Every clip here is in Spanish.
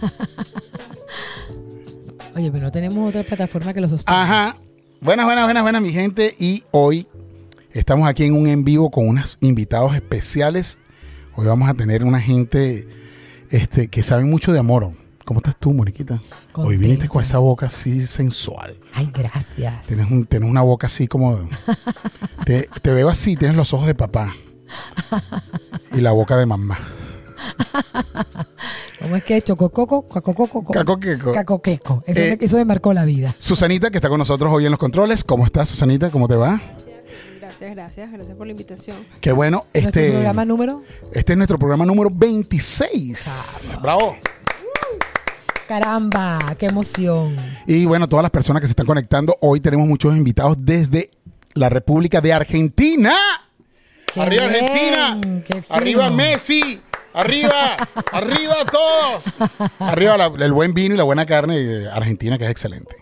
Oye, pero no tenemos otra plataforma que lo sostenga. Ajá. Buenas, buenas, buenas, buenas, mi gente. Y hoy estamos aquí en un en vivo con unos invitados especiales. Hoy vamos a tener una gente este, que sabe mucho de amor. ¿Cómo estás tú, Moniquita? Hoy Contenta. viniste con esa boca así sensual. Ay, gracias. Tienes, un- tienes una boca así como... te, te veo así, tienes los ojos de papá. Y la boca de mamá. ¿Cómo es que chocococo, cacococo, Cacoqueco. cacoqueco? Eso, Eh, me, eso me marcó la vida. Susanita, que está con nosotros hoy en los controles. ¿Cómo estás, Susanita? ¿Cómo te va? Gracias, gracias, gracias por la invitación. Qué bueno. Nuestro Este, programa número. este es nuestro programa número 26. Bravo. Caramba, qué emoción. Y bueno, todas las personas que se están conectando, hoy tenemos muchos invitados desde la República de Argentina. Qué ¡Arriba bien, Argentina! ¡Arriba Messi! ¡Arriba! ¡Arriba todos! Arriba la- el buen vino y la buena carne de Argentina, que es excelente.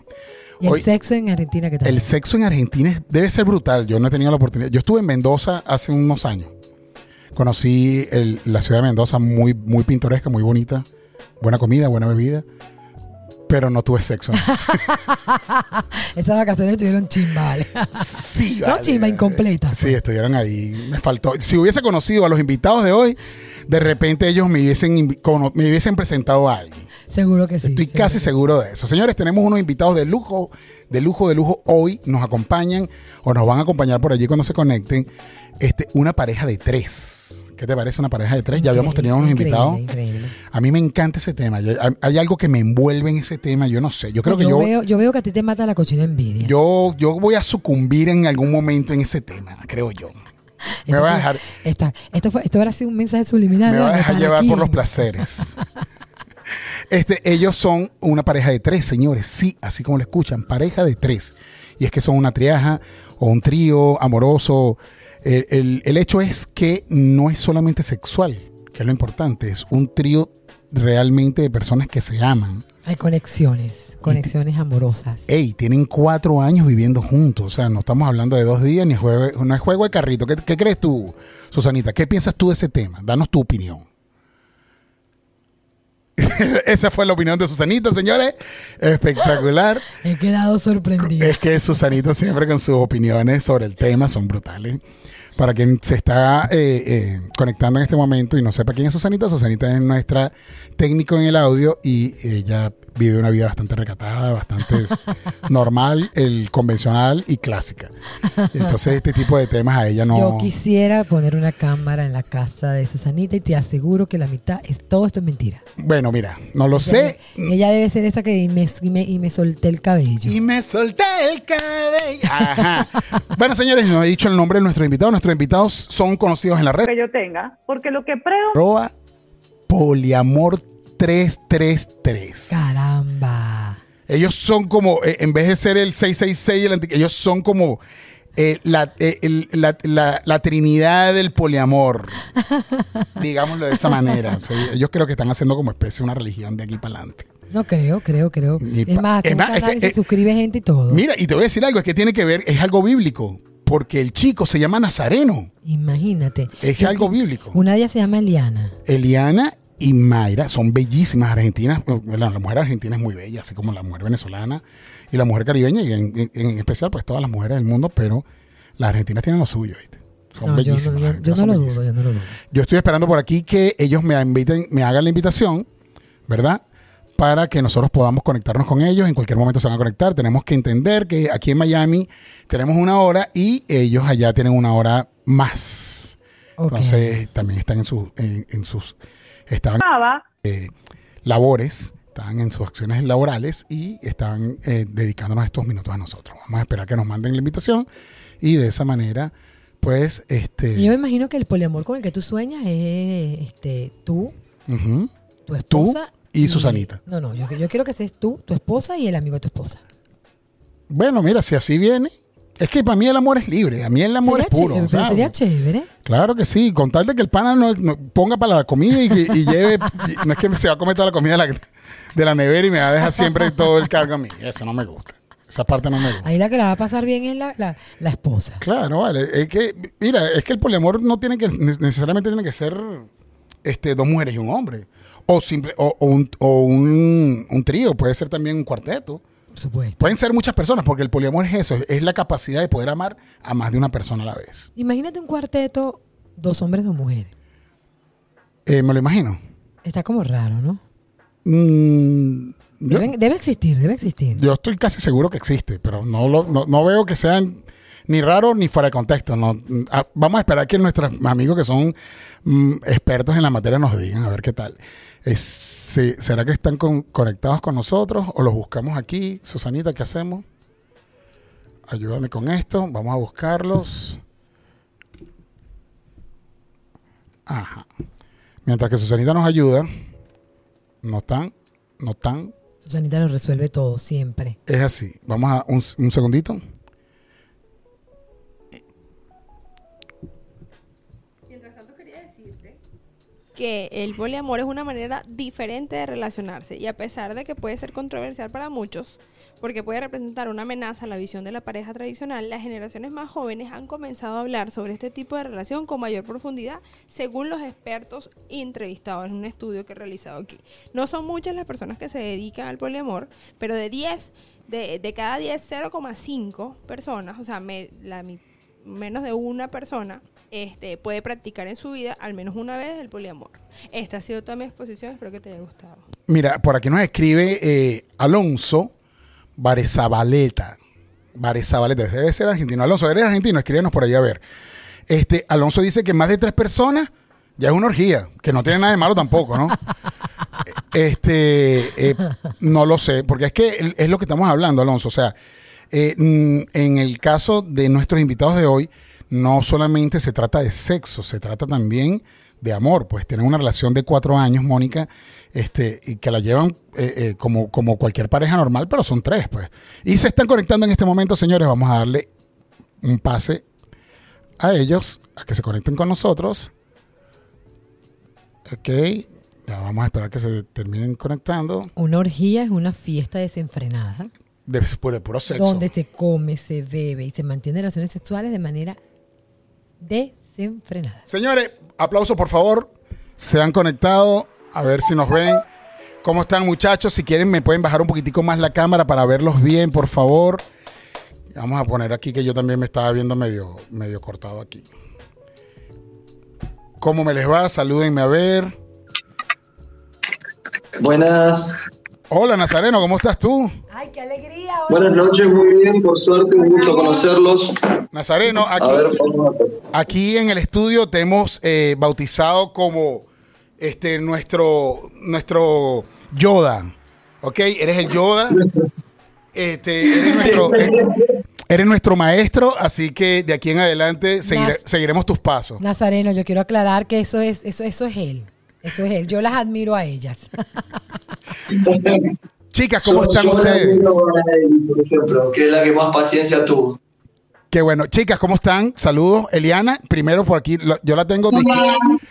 ¿Y el sexo en Argentina qué tal? El sexo en Argentina es- debe ser brutal. Yo no he tenido la oportunidad. Yo estuve en Mendoza hace unos años. Conocí el- la ciudad de Mendoza muy, muy pintoresca, muy bonita. Buena comida, buena bebida. Pero no tuve sexo. Esas vacaciones estuvieron chimba, ¿vale? Sí, No, chimba, incompleta. Sí, estuvieron ahí. Me faltó. Si hubiese conocido a los invitados de hoy, de repente ellos me hubiesen, me hubiesen presentado a alguien. Seguro que sí. Estoy casi seguro de eso. Señores, tenemos unos invitados de lujo, de lujo, de lujo. Hoy nos acompañan o nos van a acompañar por allí cuando se conecten. Este, una pareja de tres. ¿Qué te parece una pareja de tres? Ya habíamos tenido unos Increíble, invitados. Increíble. A mí me encanta ese tema. Yo- hay, algo que me envuelve en ese tema. Yo no sé. Yo creo que yo, veo, yo veo que a ti te mata la cochina envidia. yo, yo voy a sucumbir en algún momento en ese tema, creo yo. Me Esto va a dejar, Esta, esto, fue, esto habrá sido un mensaje subliminal. me va a dejar llevar por los placeres. Este, ellos son una pareja de tres, señores. Sí, así como lo escuchan, pareja de tres. Y es que son una triaja o un trío amoroso. El, el- el hecho es que no es solamente sexual, que es lo importante. Es un trío realmente de personas que se aman. Hay conexiones, conexiones amorosas. Ey, tienen cuatro años viviendo juntos. O sea, no estamos hablando de dos días ni juego, no es juego de carrito. ¿Qué, qué crees tú, Susanita? ¿Qué piensas tú de ese tema? Danos tu opinión. Esa fue la opinión de Susanita, señores. Espectacular. He quedado sorprendida. Es que Susanita siempre con sus opiniones sobre el tema son brutales. Para quien se está eh, eh, conectando en este momento y no sepa quién es Susanita, Susanita es nuestra técnico en el audio y ella vive una vida bastante recatada, bastante normal, el convencional y clásica. Entonces este tipo de temas a ella no... Yo quisiera poner una cámara en la casa de Susanita y te aseguro que la mitad es todo esto es mentira. Bueno, mira, no lo sé. Ella debe ser esa que y me, y me, y me solté el cabello. Y me solté el cabello. Ajá. Bueno, señores, no he dicho el nombre de nuestros invitados. Nuestros invitados son conocidos en la red. que yo tenga, porque lo que preo arroba poliamor 333. Caramba. Ellos son como, eh, en vez de ser el 666, el ellos son como eh, la, eh, el- la- la- la trinidad del poliamor. Digámoslo de esa manera. O sea, ellos creo que están haciendo como especie una religión de aquí para adelante. No creo, creo, creo. Es más, es más, un es que, se suscribe gente y todo. Mira, y te voy a decir algo, es que tiene que ver, es algo bíblico, porque el chico se llama Nazareno. Imagínate. Es algo bíblico. Una de ellas se llama Eliana. Eliana y Mayra son bellísimas argentinas. Bueno, la mujer argentina es muy bella, así como la mujer venezolana y la mujer caribeña, y en, en- en especial, pues todas las mujeres del mundo, pero las argentinas tienen lo suyo, ¿viste? Son No, bellísimas. yo- yo no lo bellísimas. dudo, yo no lo dudo. Yo estoy esperando por aquí que ellos me inviten, me hagan la invitación, ¿verdad? Para que nosotros podamos conectarnos con ellos. En cualquier momento se van a conectar. Tenemos que entender que aquí en Miami tenemos una hora y ellos allá tienen una hora más. Entonces también están en, en, en sus estaban estaba, eh, labores, están en sus acciones laborales y están eh, dedicándonos estos minutos a nosotros. Vamos a esperar que nos manden la invitación y de esa manera, pues, este, yo me imagino que el poliamor con el que tú sueñas es este, tú, tu esposa. y Susanita. No, no, yo, yo quiero que seas tú, tu esposa y el amigo de tu esposa. Bueno, mira, si así viene, es que para mí el amor es libre, a mí el amor sería es puro. chévere, pero sería chévere. Claro que sí, con tal de que el pana no, no ponga para la comida y, que- y lleve, y no es que se va a comer toda la comida de la, de la nevera y me va a dejar siempre todo el cargo a mí. Eso no me gusta. Esa parte no me gusta. Ahí la que la va a pasar bien es la, la, la esposa. Claro, vale. Es que, mira, es que el poliamor no tiene que, ne- necesariamente tiene que ser este, dos mujeres y un hombre. O, simple, o, o un, o un, un trío, puede ser también un cuarteto. Supuesto. Pueden ser muchas personas, porque el poliamor es eso, es la capacidad de poder amar a más de una persona a la vez. Imagínate un cuarteto, dos hombres, dos mujeres. Eh, me lo imagino. Está como raro, ¿no? Mm, yo, debe existir, debe existir. yo estoy casi seguro que existe, pero no, lo, no, no veo que sean ni raros ni fuera de contexto. No, vamos a esperar que nuestros amigos que son mm, expertos en la materia nos digan, a ver qué tal. Es- ¿Será que están con- conectados con nosotros o los buscamos aquí? Susanita, ¿qué hacemos? Ayúdame con esto. Vamos a buscarlos. Ajá. Mientras que Susanita nos ayuda, no están, no están. Susanita lo resuelve todo, siempre. Es así. Vamos a un, un segundito. Que el poliamor es una manera diferente de relacionarse y a pesar de que puede ser controversial para muchos, porque puede representar una amenaza a la visión de la pareja tradicional, las generaciones más jóvenes han comenzado a hablar sobre este tipo de relación con mayor profundidad, según los expertos entrevistados en un estudio que he realizado aquí. No son muchas las personas que se dedican al poliamor, pero de 10, de, de cada 10, 0,5 personas, o sea, me- la menos de una persona este, puede practicar en su vida al menos una vez el poliamor. Esta ha sido toda mi exposición, espero que te haya gustado. Mira, por aquí nos escribe eh, Alonso Varezabaleta. Varezabaleta, debe ser argentino. Alonso, ¿eres argentino? Escríbenos por ahí a ver. Este, Alonso dice que más de tres personas ya es una orgía, que no tiene nada de malo tampoco, ¿no? Este, eh, no lo sé, porque es que es lo que estamos hablando, Alonso. O sea, eh, mm, en el caso de nuestros invitados de hoy, no solamente se trata de sexo, se trata también de amor. Pues tienen una relación de cuatro años, Mónica, este, y que la llevan eh, eh, como, como cualquier pareja normal, pero son tres, pues. Y se están conectando en este momento, señores. Vamos a darle un pase a ellos, a que se conecten con nosotros. Ok, ya vamos a esperar que se terminen conectando. Una orgía es una fiesta desenfrenada De, por el puro sexo. donde se come, se bebe y se mantiene relaciones sexuales de manera desenfrenada. Señores, aplauso por favor. Se han conectado. A ver si nos ven. ¿Cómo están muchachos? Si quieren me pueden bajar un poquitico más la cámara para verlos bien, por favor. Vamos a poner aquí que yo también me estaba viendo medio, medio cortado aquí. ¿Cómo me les va? Salúdenme a ver. Buenas, Hola Nazareno, ¿cómo estás tú? ¡Ay, qué alegría! buenas noches, muy bien, por suerte, un gusto conocerlos. Nazareno, A aquí, ver, vamos a- aquí en el estudio te hemos eh, bautizado como este, nuestro, nuestro Yoda. ¿Ok? Eres el Yoda. Este, eres, nuestro, eh, eres nuestro maestro, así que de aquí en adelante seguire- seguiremos tus pasos. Nazareno, yo quiero aclarar que eso es, eso, eso es él. Eso es él. Yo las admiro a ellas. Chicas, ¿cómo Yo- están yo la ustedes? admiro por ejemplo, que es la que más paciencia tuvo. Qué bueno. Chicas, ¿cómo están? Saludos. Eliana, primero por aquí, lo- yo la tengo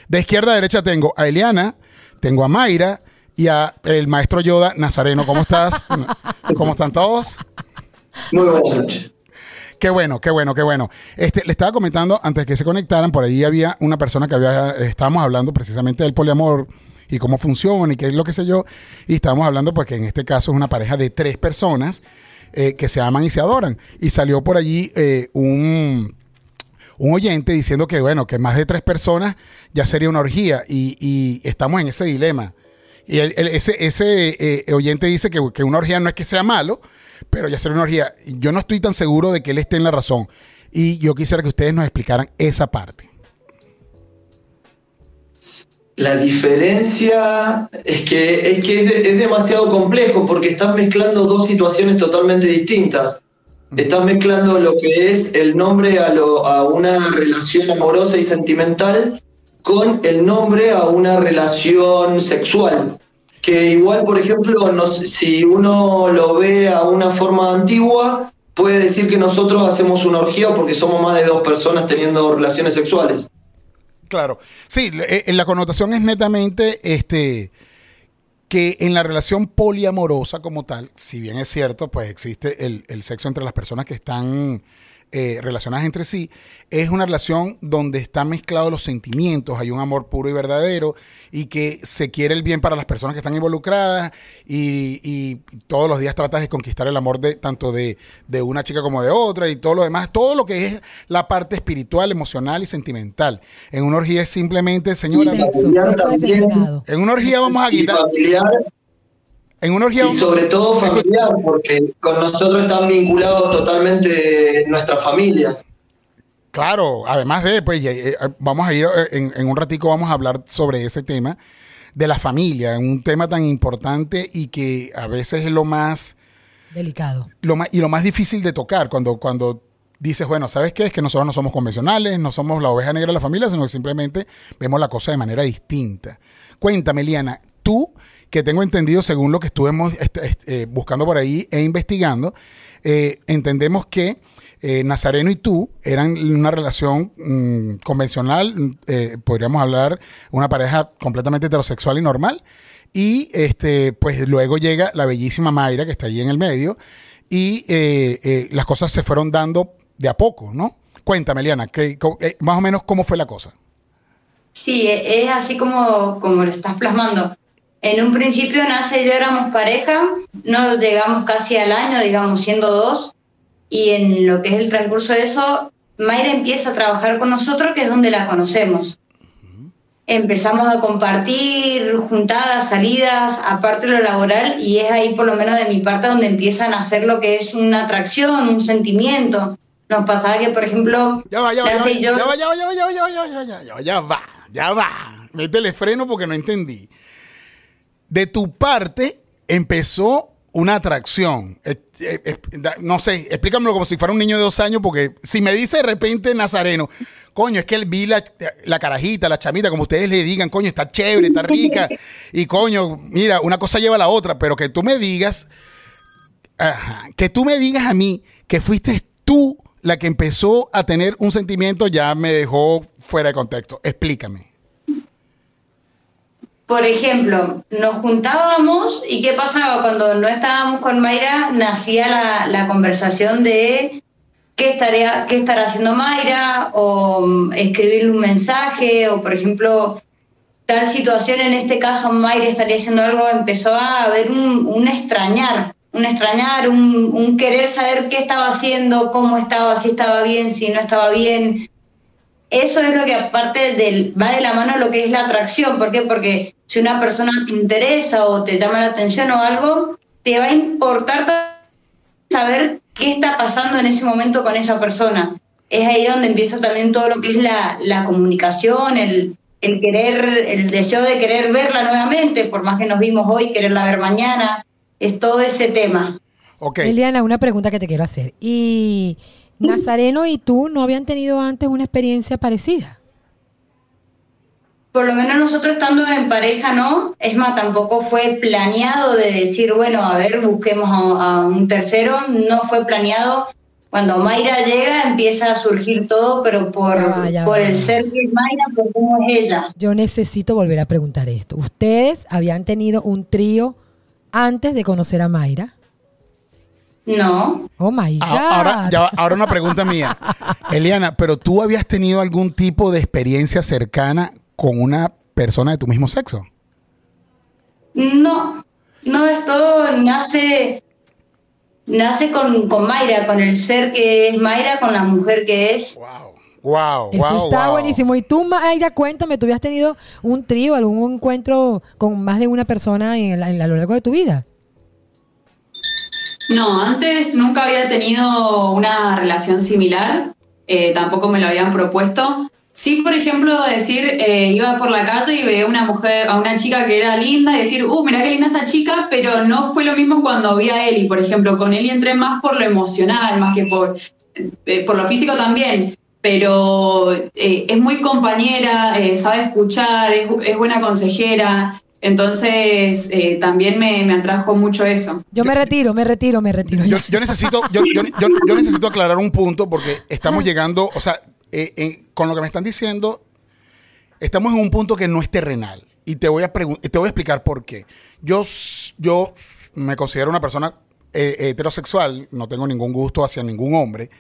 de izquierda a derecha, tengo a Eliana, tengo a Mayra y a el maestro Yoda Nazareno. ¿Cómo estás? ¿Cómo están todos? Muy buenas noches. Qué bueno, qué bueno, qué bueno. Este, le estaba comentando antes que se conectaran, por ahí había una persona que había, estábamos hablando precisamente del poliamor y cómo funciona y qué es lo que sé yo, y estábamos hablando pues que en este caso es una pareja de tres personas eh, que se aman y se adoran. Y salió por allí eh, un, un oyente diciendo que bueno, que más de tres personas ya sería una orgía y, y estamos en ese dilema. Y el- ese, ese eh, oyente dice que, que una orgía no es que sea malo, pero ya sería una orgía. Yo no estoy tan seguro de que él esté en la razón. Y yo quisiera que ustedes nos explicaran esa parte. La diferencia es que es, que es, de- es demasiado complejo porque estás mezclando dos situaciones totalmente distintas. Estás mezclando lo que es el nombre a, lo- a una relación amorosa y sentimental con el nombre a una relación sexual. Que igual, por ejemplo, no si uno lo ve a una forma antigua, puede decir que nosotros hacemos una orgía porque somos más de dos personas teniendo relaciones sexuales. Claro. Sí, eh, la connotación es netamente este que en la relación poliamorosa como tal, si bien es cierto, pues existe el, el sexo entre las personas que están eh, relacionadas entre sí, es una relación donde están mezclados los sentimientos, hay un amor puro y verdadero y que se quiere el bien para las personas que están involucradas y, y todos los días tratas de conquistar el amor de tanto de, de una chica como de otra y todo lo demás, todo lo que es la parte espiritual, emocional y sentimental. En una orgía es simplemente, señora, Sexo, sexo desenfrenado. en una orgía vamos a quitar, en una orgía y sobre todo familiar, porque con nosotros están vinculados totalmente nuestras familias. Claro, además de, pues, eh, eh, vamos a ir eh, en, en un ratico, vamos a hablar sobre ese tema de la familia, un tema tan importante y que a veces es lo más, Delicado. lo más y lo más difícil de tocar cuando, cuando dices, bueno, ¿sabes qué? Es que nosotros no somos convencionales, no somos la oveja negra de la familia, sino que simplemente vemos la cosa de manera distinta. Cuéntame, Liana, tú, que tengo entendido, según lo que estuvimos eh, buscando por ahí e investigando, eh, entendemos que eh, Nazareno y tú eran una relación mm, convencional, mm, podríamos hablar, una pareja completamente heterosexual y normal. Y este, pues luego llega la bellísima Mayra, que está allí en el medio, y las cosas se fueron dando de a poco, ¿no? Cuéntame, Liana, que, más o menos cómo fue la cosa. Sí, e- es así como, como lo estás plasmando. En un principio Nace y yo éramos pareja, no llegamos casi al año, digamos, siendo dos, y en lo que es el transcurso de eso, Mayra empieza a trabajar con nosotros, que es donde la conocemos. Empezamos a compartir juntadas, salidas, aparte de lo laboral, y es ahí por lo menos de mi parte donde empiezan a hacer lo que es una atracción, un sentimiento. Nos pasaba que, por ejemplo, Ya va, ya va, ya va, ya va, ya va, ya va, ya va, ya va, ya va, ya va, ya va, ya va. Métele freno porque no entendí. De tu parte empezó una atracción. Eh, eh, eh, no sé, explícamelo como si fuera un niño de dos años, porque si me dice de repente Nazareno, coño, es que él vi la, la carajita, la chamita, como ustedes le digan, coño, está chévere, está rica, y coño, mira, una cosa lleva a la otra, pero que tú me digas, Ajá. Que tú me digas a mí que fuiste tú la que empezó a tener un sentimiento ya me dejó fuera de contexto. Explícame. Por ejemplo, nos juntábamos y ¿qué pasaba? Cuando no estábamos con Mayra, nacía la, conversación de qué, estaría, qué estará haciendo Mayra o mm, escribirle un mensaje o, por ejemplo, tal situación, en este caso Mayra estaría haciendo algo, empezó a haber un, un extrañar, un extrañar, un, un querer saber qué estaba haciendo, cómo estaba, si estaba bien, si no estaba bien, eso es lo que aparte del, va de la mano lo que es la atracción. ¿Por qué? Porque si una persona te interesa o te llama la atención o algo, te va a importar ta- saber qué está pasando en ese momento con esa persona. Es ahí donde empieza también todo lo que es la, la comunicación, el, el querer, el deseo de querer verla nuevamente, por más que nos vimos hoy, quererla ver mañana, es todo ese tema. Ok. Eliana, una pregunta que te quiero hacer. ¿Y Nazareno y tú no habían tenido antes una experiencia parecida? Por lo menos nosotros estando en pareja, no. Es más, tampoco fue planeado de decir, bueno, a ver, busquemos a, a un tercero. No fue planeado. Cuando Mayra llega, empieza a surgir todo, pero por, Ya va, ya por va. el ser que es Mayra, por cómo es ella. Yo necesito volver a preguntar esto. ¿Ustedes habían tenido un trío antes de conocer a Mayra? No, Oh my God. Ah, Ahora, ya ahora una pregunta mía. Eliana, ¿pero tú habías tenido algún tipo de experiencia cercana con una persona de tu mismo sexo? no, no, esto nace, nace con, con Mayra, con el ser que es Mayra, con la mujer que es. Wow. Wow, Esto wow, está wow. buenísimo. Y tú, Mayra, cuéntame, ¿tú habías tenido un trío, algún encuentro con más de una persona en, la- en la- a lo largo de tu vida? No, antes nunca había tenido una relación similar, eh, tampoco me lo habían propuesto. Sí, por ejemplo, decir, eh, iba por la calle y veía una mujer, a una chica que era linda y decir, uh, mira qué linda esa chica, pero no fue lo mismo cuando vi a Eli, por ejemplo, con Eli entré más por lo emocional, más que por, eh, por lo físico también, pero eh, es muy compañera, eh, sabe escuchar, es, es buena consejera, entonces eh, también me, me atrajo mucho eso. Yo me retiro, me retiro, me retiro. Yo, yo necesito, yo, yo- yo- yo necesito aclarar un punto porque estamos llegando, o sea, eh, eh, con lo que me están diciendo, estamos en un punto que no es terrenal. Y te voy a, te voy a explicar por qué. Yo, yo me considero una persona eh, heterosexual, no tengo ningún gusto hacia ningún hombre.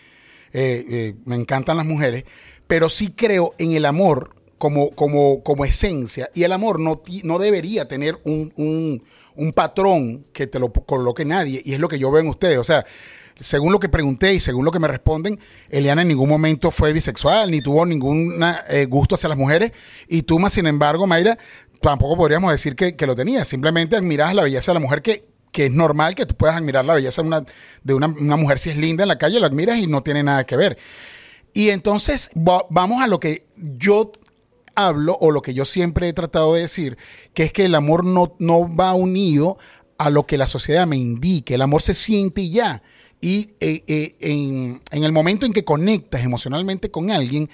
me encantan las mujeres, pero sí creo en el amor como, como, como esencia. Y el amor no, no debería tener un, un- un patrón que te lo coloque nadie. Y es lo que yo veo en ustedes. O sea, según lo que pregunté y según lo que me responden, Eliana en ningún momento fue bisexual, ni tuvo ningún eh, gusto hacia las mujeres. Y tú, más sin embargo, Mayra, tampoco podríamos decir que, lo tenías. Simplemente admirabas la belleza de la mujer que, que es normal que tú puedas admirar la belleza de una, de una, mujer si es linda en la calle, la admiras y no tiene nada que ver. Y entonces va- vamos a lo que yo hablo o lo que yo siempre he tratado de decir, que es que el amor no, no va unido a lo que la sociedad me indique. El amor se siente y ya. Y eh, eh, en, en el momento en que conectas emocionalmente con alguien,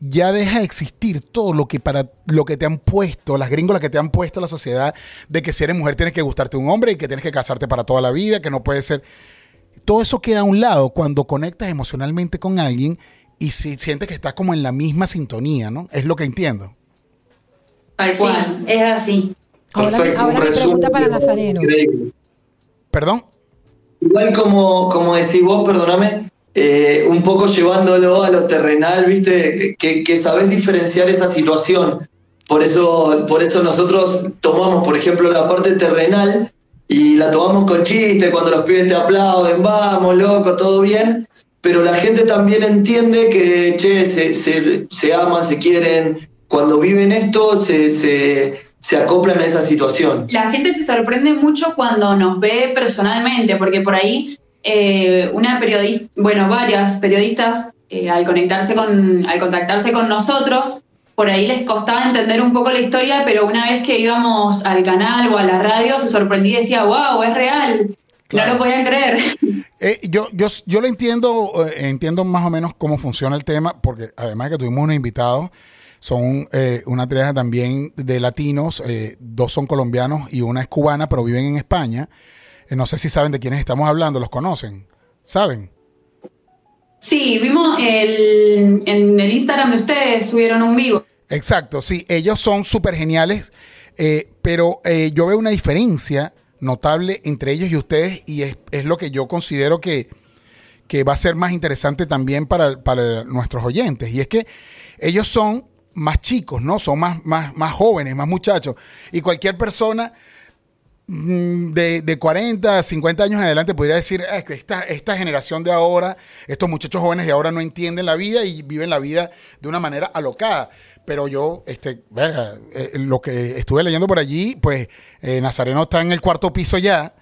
ya deja de existir todo lo que para lo que te han puesto, las gringolas que te han puesto la sociedad, de que si eres mujer tienes que gustarte un hombre y que tienes que casarte para toda la vida, que no puede ser. Todo eso queda a un lado cuando conectas emocionalmente con alguien y si sientes que estás como en la misma sintonía, ¿no? Es lo que entiendo. Tal Sí, cual. es así. Ahora, ahora mi pregunta para Nazareno. increíble. Perdón. Igual como, como decís vos, perdóname, eh, un poco llevándolo a lo terrenal, viste, que, que sabés diferenciar esa situación. Por eso, por eso nosotros tomamos, por ejemplo, la parte terrenal y la tomamos con chiste, cuando los pibes te aplauden, vamos, loco, todo bien. Pero la gente también entiende que, che, se, se, se aman, se quieren. Cuando viven esto, se, se, se acoplan a esa situación. La gente se sorprende mucho cuando nos ve personalmente, porque por ahí eh, una periodista, bueno, varias periodistas, eh, al conectarse con, al contactarse con nosotros, por ahí les costaba entender un poco la historia, pero una vez que íbamos al canal o a la radio, se sorprendía y decía, wow, es real. Claro. No lo podían creer. Eh, yo, yo, yo lo entiendo, eh, entiendo más o menos cómo funciona el tema, porque además de que tuvimos unos invitados, son eh, una pareja también de latinos, eh, dos son colombianos y una es cubana, pero viven en España. Eh, no sé si saben de quiénes estamos hablando, los conocen, ¿saben? Sí, vimos el, en el Instagram de ustedes, subieron un vivo. Exacto, sí, ellos son súper geniales, eh, pero eh, yo veo una diferencia notable entre ellos y ustedes y es, es lo que yo considero que, que va a ser más interesante también para, para nuestros oyentes. Y es que ellos son más chicos, ¿no? Son más, más, más jóvenes, más muchachos. Y cualquier persona mm, de, de 40, 50 años adelante podría decir, "Ah, es que esta, esta generación de ahora, estos muchachos jóvenes de ahora no entienden la vida y viven la vida de una manera alocada. Pero yo, este, verga, eh, lo que estuve leyendo por allí, pues eh, Nazareno está en el cuarto piso ya.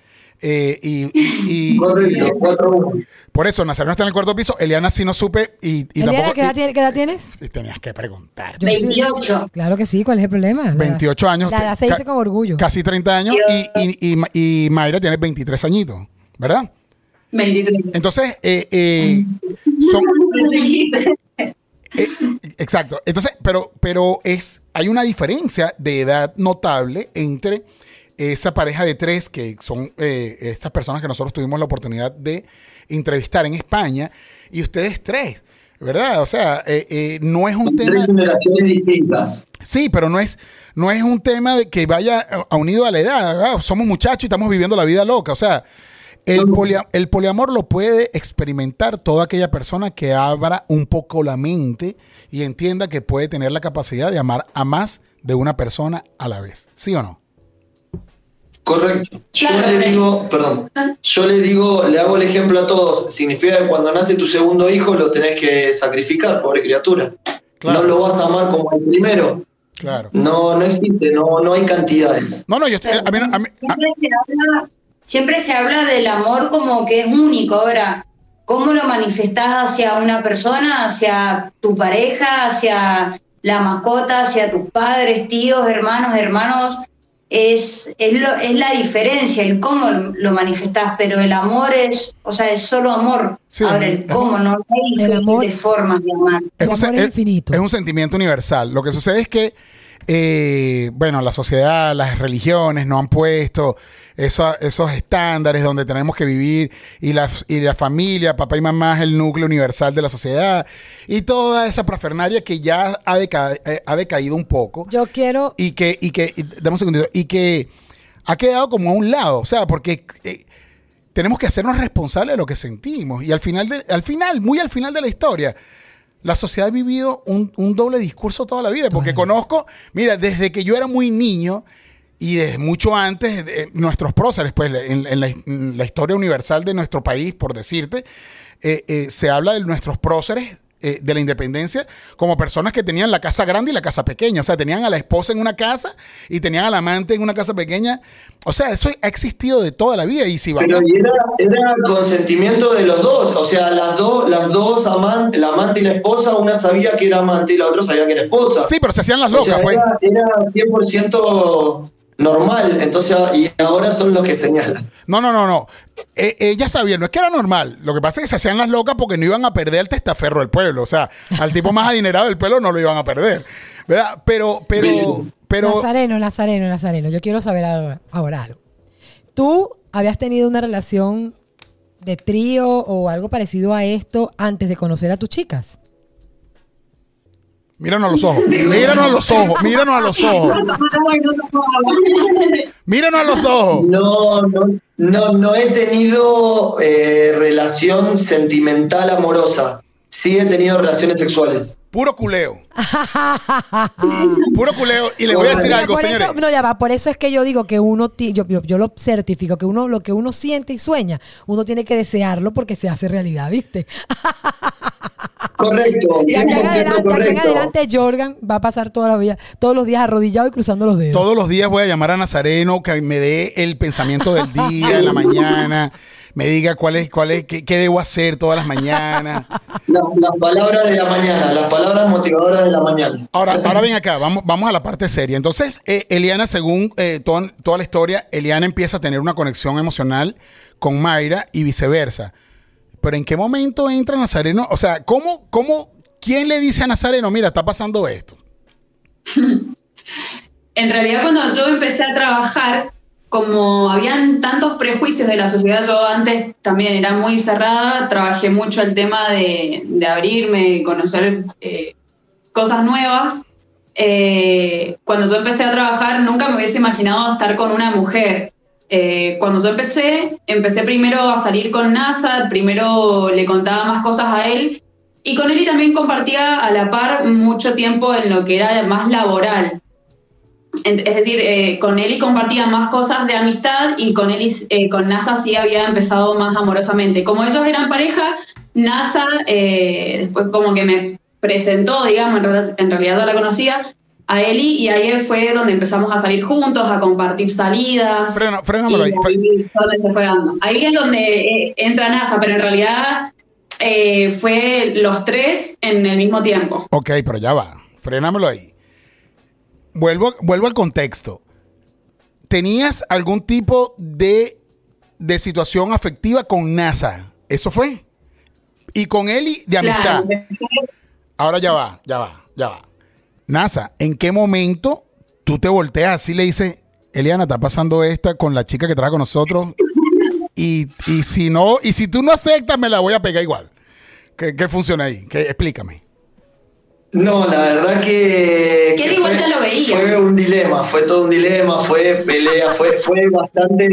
Eh, y, y- y- Correcto, y- 4-1. por eso, Nazareno está en el cuarto piso. Eliana sí no supe y, y Eliana, tampoco. ¿qué edad, y- tiene- qué edad tienes? y tenías que preguntar. Yo sí. 28. Claro que sí, ¿cuál es el problema? La edad- 28 años. La edad se dice con orgullo. Casi 30 años y, y, y, Ma- y Mayra tiene 23 añitos, ¿verdad? 23. Entonces, eh, eh, son, eh, exacto. Entonces, pero, pero es, hay una diferencia de edad notable entre esa pareja de tres que son eh, estas personas que nosotros tuvimos la oportunidad de entrevistar en España y ustedes tres, ¿verdad? O sea, eh, eh, no es un tema... Generaciones distintas. Sí, pero no es, no es un tema de que vaya a- a unido a la edad. Somos muchachos y estamos viviendo la vida loca. O sea, el, polia- el poliamor lo puede experimentar toda aquella persona que abra un poco la mente y entienda que puede tener la capacidad de amar a más de una persona a la vez. ¿Sí o no? Correcto. Yo Claro, le digo, perdón, yo le digo, le hago el ejemplo a todos. Significa que cuando nace tu segundo hijo lo tenés que sacrificar, pobre criatura. Claro. No lo vas a amar como el primero. Claro. No, no existe, no, no hay cantidades. No, no, yo estoy. A mí, a mí- a- Siempre se, habla, siempre se habla del amor como que es único. Ahora, ¿cómo lo manifestás hacia una persona, hacia tu pareja, hacia la mascota, hacia tus padres, tíos, hermanos, hermanos? Es, es, lo- es la diferencia, el cómo lo manifestás, pero el amor es, o sea, es solo amor. Sí, Ahora, el es cómo, no hay El amor- diferentes formas de amar. El un, amor es infinito. es un sentimiento universal. Lo que sucede es que, eh, bueno, la sociedad, las religiones no han puesto eso- esos estándares donde tenemos que vivir y la, y la familia, papá y mamá es el núcleo universal de la sociedad y toda esa parafernaria que ya ha, deca- eh, ha decaído un poco Yo quiero. y que, y que, y- dame un segundito, y que ha quedado como a un lado, o sea, porque eh, tenemos que hacernos responsables de lo que sentimos. Y al final, de- al final, muy al final de la historia, la sociedad ha vivido un, un doble discurso toda la vida. Porque conozco, mira, desde que yo era muy niño y desde mucho antes, eh, nuestros próceres, pues en, en la, en la historia universal de nuestro país, por decirte, eh, eh, se habla de nuestros próceres eh, de la independencia como personas que tenían la casa grande y la casa pequeña. O sea, tenían a la esposa en una casa y tenían al amante en una casa pequeña. O sea, eso ha existido de toda la vida. Y si. Pero y era, era consentimiento de los dos, o sea, las dos, las dos amantes, la amante y la esposa, una sabía que era amante y la otra sabía que era esposa. Sí, pero se hacían las O sea, locas, pues. era, era 100% normal, entonces y ahora son los que señalan. No, no, no, no. Eh, ella sabía, no es que era normal. Lo que pasa es que se hacían las locas porque no iban a perder el testaferro del pueblo. O sea, al tipo más adinerado del pueblo no lo iban a perder. ¿Verdad? Pero, pero, pero. Nazareno, Nazareno, Nazareno. Yo quiero saber ahora, ahora algo. ¿Tú habías tenido una relación de trío o algo parecido a esto antes de conocer a tus chicas? Míranos a los ojos. Míranos a los ojos. Míranos a los ojos. Míranos a los ojos. No, no, no, no he tenido eh, relación sentimental amorosa. Sí he tenido relaciones sexuales. Puro culeo. Puro culeo. Y le voy a decir algo, por señores. Eso, no, ya va. Por eso es que yo digo que uno, ti- yo, yo, yo lo certifico, que uno, lo que uno siente y sueña, uno tiene que desearlo porque se hace realidad, ¿viste? Correcto, Y aquí en 100% adelante, aquí en correcto. adelante Jorgan va a pasar toda la vida, todos los días arrodillado y cruzando los dedos. Todos los días voy a llamar a Nazareno que me dé el pensamiento del día en la mañana. Me diga cuál es, cuál es, qué, qué debo hacer todas las mañanas. La- Las palabras de la mañana, las palabras motivadoras de la mañana. Ahora, ahora ven acá, vamos, vamos a la parte seria. Entonces, eh, Eliana, según eh, toda, toda la historia, Eliana empieza a tener una conexión emocional con Mayra y viceversa. Pero ¿en qué momento entra Nazareno? O sea, ¿cómo, cómo, quién le dice a Nazareno, mira, está pasando esto? En realidad cuando yo empecé a trabajar, como habían tantos prejuicios de la sociedad, yo antes también era muy cerrada, trabajé mucho el tema de, de abrirme, conocer eh, cosas nuevas. Eh, cuando yo empecé a trabajar nunca me hubiese imaginado estar con una mujer. Eh, cuando yo empecé, empecé primero a salir con NASA, primero le contaba más cosas a él y con él y también compartía a la par mucho tiempo en lo que era más laboral. Es decir, eh, con Eli compartía más cosas de amistad y con Eli, eh, con NASA sí había empezado más amorosamente. Como ellos eran pareja, NASA eh, después como que me presentó, digamos, en, realidad- no la conocía, a Eli y ahí fue donde empezamos a salir juntos, a compartir salidas. Frena- frénamelo ahí. Ahí es donde entra NASA, pero en realidad fue los tres en el mismo tiempo. Ok, pero ya va. Frénamelo ahí. Vuelvo, vuelvo al contexto. ¿Tenías algún tipo de, de situación afectiva con NASA? ¿Eso fue? Y con Eli de amistad. Claro, Ahora ya va, ya va, ya va. NASA, ¿en qué momento tú te volteas así y le dices, Eliana, está pasando esta con la chica que trabaja con nosotros? Y, y si no, y si tú no aceptas, me la voy a pegar igual. ¿Qué, qué funciona ahí? ¿Qué, explícame. No, la verdad que. Que igual fue, ya lo veía. Fue un dilema, fue todo un dilema, fue pelea, fue, fue bastante.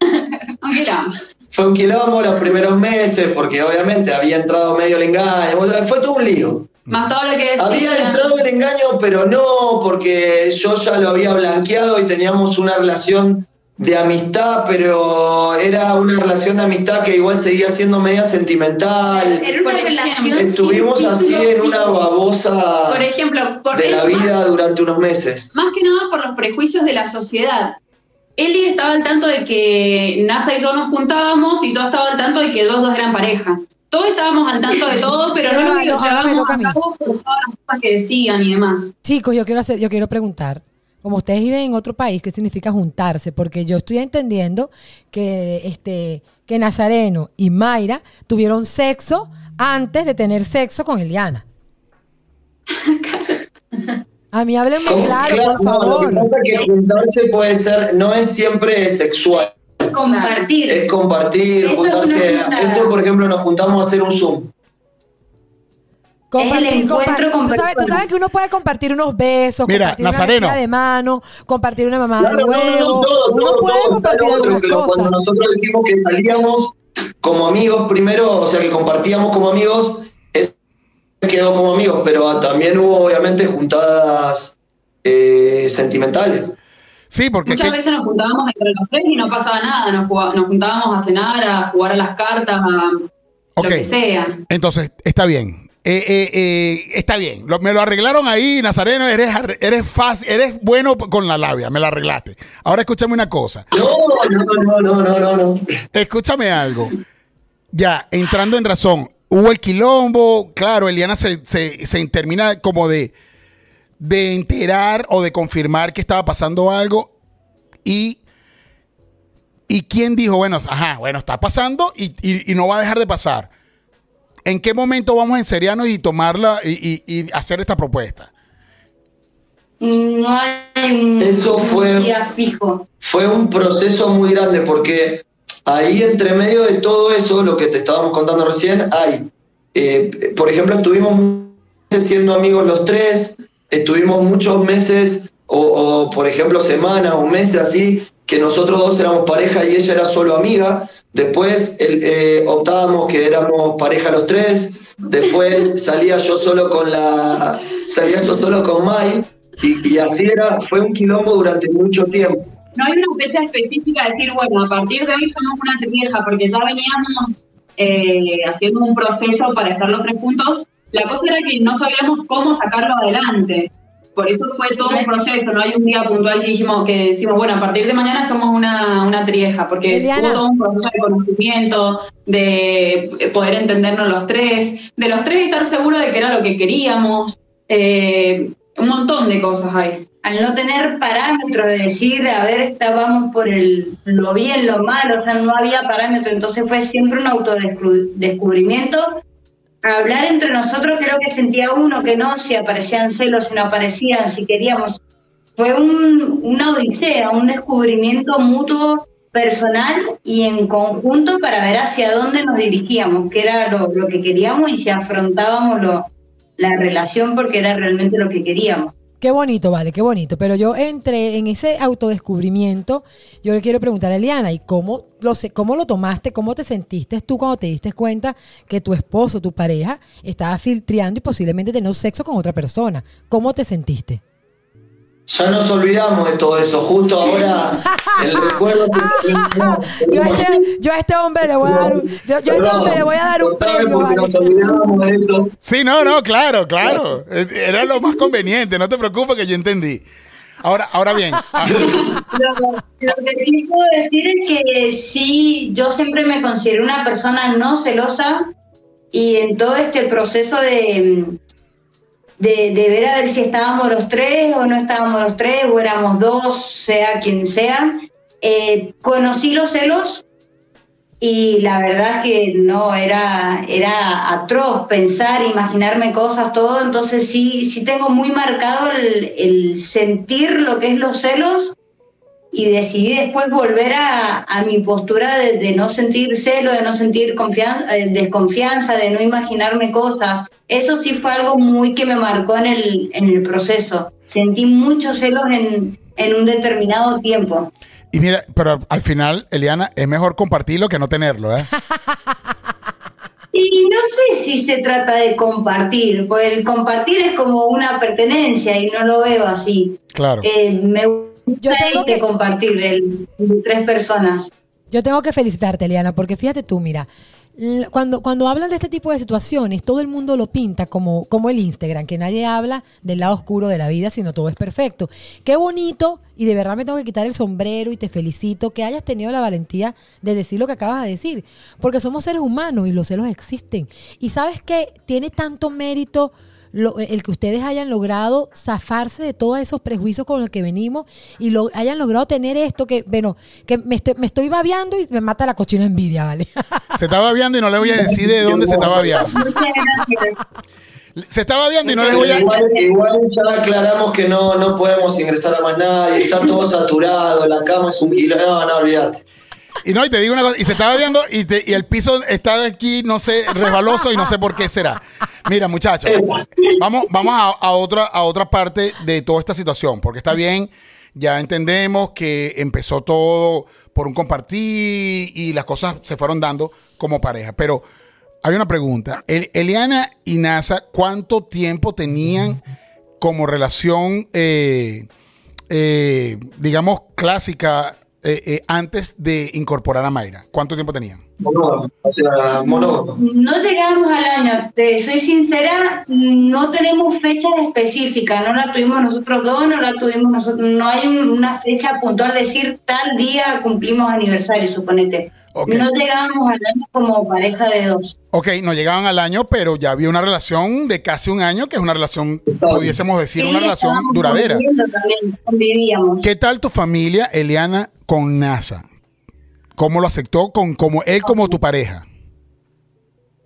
un quilombo. Fue un quilombo los primeros meses, porque obviamente había entrado medio el engaño, fue todo un lío. Más todo lo que decía. Había entrado el engaño, pero no, porque yo ya lo había blanqueado y teníamos una relación de amistad, pero era una relación de amistad que igual seguía siendo media sentimental. Era una relación Estuvimos sin así en una babosa Por ejemplo, por de la vida durante unos meses. Más, que nada por los prejuicios de la sociedad. Eli estaba al tanto de que NASA y yo nos juntábamos y yo estaba al tanto de que ellos dos eran pareja. Todos estábamos al tanto de todo, pero no Pero lo no, que lo ahora me llevábamos a cabo por todas las cosas que decían y demás. Chicos, yo quiero hacer, yo quiero preguntar, como ustedes viven en otro país, ¿qué significa juntarse? Porque yo estoy entendiendo que este que Nazareno y Mayra tuvieron sexo antes de tener sexo con Eliana. A mí háblenme claro, Claro, por no, lo que favor. pasa es que juntarse puede ser, no es siempre sexual. Compartir. Es compartir, Esto juntarse. Esto, por ejemplo, nos juntamos a hacer un Zoom. Compartir, encuentro compa- con tú, sabes, tú sabes que uno puede compartir unos besos, Mira, compartir Nazareno. una de mano, compartir una mamá de no, no, no, huevo. uno puede compartir pero cosas. cuando nosotros dijimos que salíamos como amigos primero, o sea que compartíamos como amigos, es- quedó como amigos, pero también hubo obviamente juntadas eh, sentimentales. Sí, porque Muchas que- veces nos juntábamos entre los tres y no pasaba nada. Nos, juntábamos a cenar, a jugar a las cartas, a lo que sea. entonces está bien. Eh, eh, eh, está bien. Lo- me lo arreglaron ahí, Nazareno. Eres, eres fácil, eres bueno con la labia. Me la arreglaste. Ahora escúchame una cosa. No, no, no, no, no, no, no. Escúchame algo. Ya, entrando en razón, hubo el quilombo, claro, Eliana se, se, se termina como de, de enterar o de confirmar que estaba pasando algo y, y quién dijo, bueno, ajá, bueno, está pasando y, y- y no va a dejar de pasar. ¿En qué momento vamos a enseriarnos y tomarla y, y- y hacer esta propuesta? No hay un, Eso fue- un día fijo. Fue un proceso muy grande porque ahí entre medio de todo eso, lo que te estábamos contando recién, hay, eh, por ejemplo, estuvimos meses siendo amigos los tres, estuvimos muchos meses o, o, por ejemplo semanas o meses así, que nosotros dos éramos pareja y ella era solo amiga, después el- eh, optábamos que éramos pareja los tres, después salía yo solo con la, salía yo solo con Mai y, y así era, fue un quilombo durante mucho tiempo. no hay una fecha específica de decir, bueno, a partir de hoy somos una trieja, porque ya veníamos eh, haciendo un proceso para estar los tres juntos. La cosa era que no sabíamos cómo sacarlo adelante. Por eso fue todo un proceso, no hay un día puntual Que dijimos, que decimos, bueno, a partir de mañana somos una, una trieja, porque Eliana. hubo todo un proceso de conocimiento, de poder entendernos los tres, de los tres estar seguros de que era lo que queríamos, eh, un montón de cosas hay. Al no tener parámetros de decir, a ver, estábamos por el, lo bien, lo malo, o sea, no había parámetros, entonces fue siempre un autodescubrimiento. Hablar entre nosotros creo que sentía uno que no, si aparecían celos, si no aparecían, si queríamos. Fue un, una odisea, un descubrimiento mutuo personal y en conjunto para ver hacia dónde nos dirigíamos, qué era lo, lo que queríamos y si afrontábamos lo, la relación porque era realmente lo que queríamos. Qué bonito, vale, qué bonito. Pero yo entré en ese autodescubrimiento. Yo le quiero preguntar a Eliana, ¿y cómo lo, sé- cómo lo tomaste? ¿Cómo te sentiste tú cuando te diste cuenta que tu esposo, tu pareja, estaba filtreando y posiblemente teniendo sexo con otra persona? ¿Cómo te sentiste? Ya nos olvidamos de todo eso, justo ahora el recuerdo que Yo a este, yo a este hombre le voy a dar un, yo, yo a este hombre le voy a dar un premio, porque vale. nos olvidamos de eso. Sí, no, no, claro, claro. Era lo más conveniente, no te preocupes que yo entendí. Ahora, ahora bien, ah, Lo, lo que sí puedo decir es que sí, yo siempre me considero una persona no celosa y en todo este proceso de, de, ver a ver si estábamos los tres o no estábamos los tres o éramos dos, sea quien sea, eh, conocí los celos y la verdad es que no, era, era atroz pensar, imaginarme cosas, todo, entonces sí, sí tengo muy marcado el, el sentir lo que es los celos y decidí después volver a, a mi postura de, de no sentir celo, de no sentir confianza, eh, desconfianza, de no imaginarme cosas. Eso sí fue algo muy que me marcó en el, en el proceso. Sentí muchos celos en, en un determinado tiempo. y mira, pero al final, Eliana, es mejor compartirlo que no tenerlo, ¿eh? Y no sé si se trata de compartir, pues el compartir es como una pertenencia y no lo veo así. Claro. Eh, me Yo tengo que- compartir el, tres personas. Yo tengo que felicitarte, Eliana, porque fíjate tú, mira, cuando, cuando hablan de este tipo de situaciones, todo el mundo lo pinta como, como el Instagram, que nadie habla del lado oscuro de la vida, sino todo es perfecto. Qué bonito, y de verdad me tengo que quitar el sombrero y te felicito que hayas tenido la valentía de decir lo que acabas de decir, porque somos seres humanos y los celos existen. Y sabes que tiene tanto mérito lo- el que ustedes hayan logrado zafarse de todos esos prejuicios con los que venimos y lo, hayan logrado tener esto que, bueno, que me estoy, me estoy babeando y me mata la cochina envidia, ¿vale? Se estaba viendo y no le voy a decir de dónde se estaba viendo. Muchas gracias. Se estaba viendo y no le voy a... Igual, igual ya aclaramos que no, no podemos ingresar a más nadie, está todo saturado, la cama es un kilo. No, no, olvídate. Y no, y te digo una cosa, y se estaba viendo y, te- y el piso estaba aquí, no sé, resbaloso y no sé por qué será. Mira, muchachos, vamos, vamos a, a otra, a otra parte de toda esta situación, porque está bien, ya entendemos que empezó todo por un compartir y las cosas se fueron dando como pareja, pero hay una pregunta. El- Eliana y Nasa, ¿cuánto tiempo tenían como relación, eh, eh, digamos, clásica eh, eh, antes de incorporar a Mayra? ¿Cuánto tiempo tenían? Monógamo, o sea, monógamo. No llegamos al año, te soy sincera, no tenemos fechas específicas, no la tuvimos nosotros dos, no la tuvimos nosotros, no hay un- una fecha puntual, decir tal día cumplimos aniversario, suponete. No llegamos al año como pareja de dos. Ok, no llegaban al año, pero ya había una relación de casi un año, que es una relación, pudiésemos decir, una relación duradera. también. ¿Qué tal tu familia, Eliana, con NASA? ¿Cómo lo aceptó con como él como tu pareja?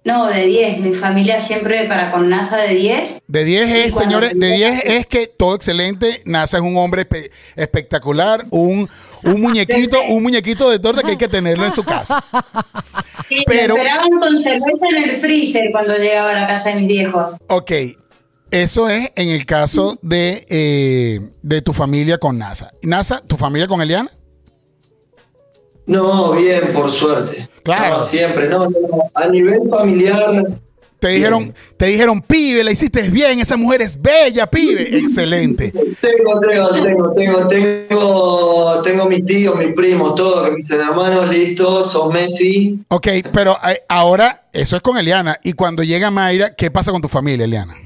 No, de 10, mi familia siempre para con NASA de 10. De 10 Y es, señores, de tuve- 10 es que todo excelente, NASA es un hombre espe- espectacular, un, un muñequito, un muñequito de torta que hay que tenerlo en su casa. Sí, Pero- me esperaban con cerveza en el freezer cuando llegaba a la casa de mis viejos. Ok, eso es en el caso de, eh, de tu familia con NASA. NASA, ¿tu familia con Eliana? No, bien, por suerte. Claro. No, siempre, no, no, A nivel familiar, Te dijeron, te dijeron, pibe, la hiciste bien, esa mujer es bella, pibe. Excelente. tengo, tengo, tengo, tengo, tengo, tengo mis tíos, mis primos, todos que me dicen, hermano, listo, sos Messi. Ok, pero eh, ahora eso es con Eliana. Y cuando llega Mayra, ¿qué pasa con tu familia, Eliana?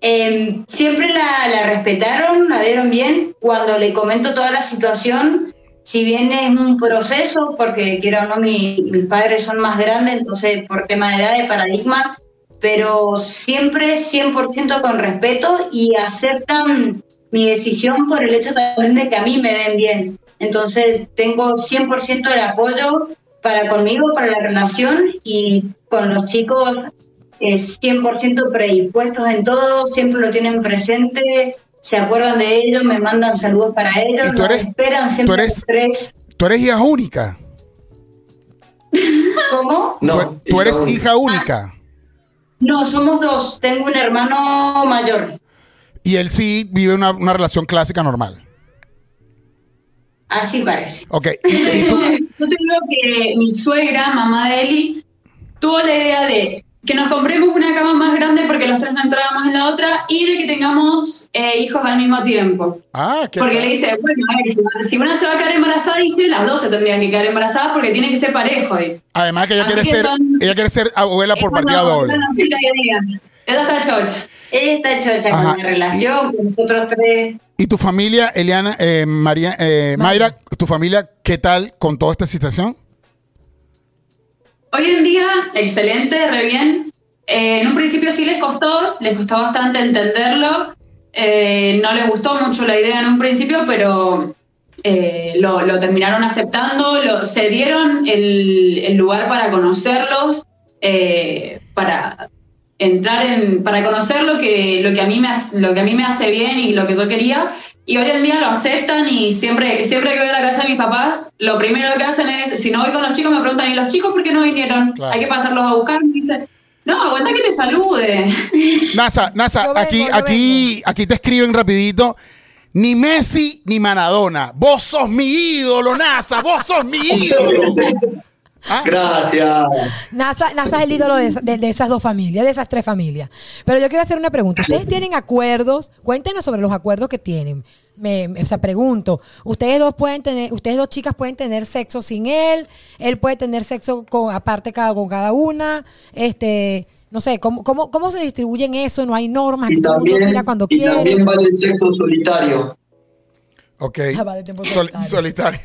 Eh, siempre la, la respetaron, la vieron bien. Cuando le comento toda la situación, si bien es un proceso, porque quiero o no, mi- mis padres son más grandes, entonces por tema de edad, de paradigma, pero siempre 100% con respeto y aceptan mi decisión por el hecho también de que a mí me den bien. Entonces tengo 100% el apoyo para conmigo, para la relación y con los chicos eh, 100% predispuestos en todo, siempre lo tienen presente, se acuerdan de ellos, me mandan saludos para ellos, ¿Y tú nos eres- esperan tú siempre eres- los tres. Tú eres hija única. ¿Cómo? No, tú, tú eres hija única. No, somos dos, tengo un hermano mayor, Y él sí vive una, una relación clásica normal. así parece. Ok, y, y tú, Yo te digo que mi suegra, mamá de Eli, tuvo la idea de que nos compremos una cama más grande porque los tres no entrábamos en la otra y de que tengamos eh, hijos al mismo tiempo. ah, qué Porque le dice, bueno, a ver, si- una se va a quedar embarazada, dice, las dos se tendrían que quedar embarazadas porque tiene que ser parejo, dice. Además que ella Así quiere que ser, son- ella quiere ser abuela por partida doble. Ella está chocha. Ella está chocha Ajá. con la relación, con nosotros tres. ¿Y tu familia, Eliana, eh, María, eh, Mayra, tu familia, qué tal con toda esta situación? Hoy en día, excelente, re bien. Eh, en un principio sí les costó, les costó bastante entenderlo. Eh, no les gustó mucho la idea en un principio, pero eh, lo, lo terminaron aceptando, lo, se dieron el, el lugar para conocerlos, eh, para entrar en, para conocer lo que, lo, que a mí me, hace- lo que a mí me hace bien y lo que yo quería. Y hoy en día lo aceptan y siempre, siempre que voy a la casa de mis papás, lo primero que hacen es, si no voy con los chicos, me preguntan, ¿y los chicos por qué no vinieron? Claro. Hay que pasarlos a buscar. Me dicen, no, aguanta que te salude. NASA, NASA, vengo, aquí, aquí, aquí te escriben rapidito. Ni Messi ni Maradona. Vos sos mi ídolo, NASA. Vos sos mi ídolo. Ah, Gracias. NASA, NASA es el ídolo de- de esas dos familias, de esas tres familias. Pero yo quiero hacer una pregunta. ¿Ustedes tienen acuerdos? Cuéntenos sobre los acuerdos que tienen. Me, me- o sea, pregunto, ustedes dos pueden tener, ustedes dos chicas pueden tener sexo sin él, él puede tener sexo con, aparte cada, con cada una, este, no sé, ¿cómo, cómo, cómo se distribuyen eso? No hay normas, aquí Y todo el mundo también, cuando y quiere. también vale el sexo solitario. ok. Ah, vale, tiempo Sol- solitario. solitario.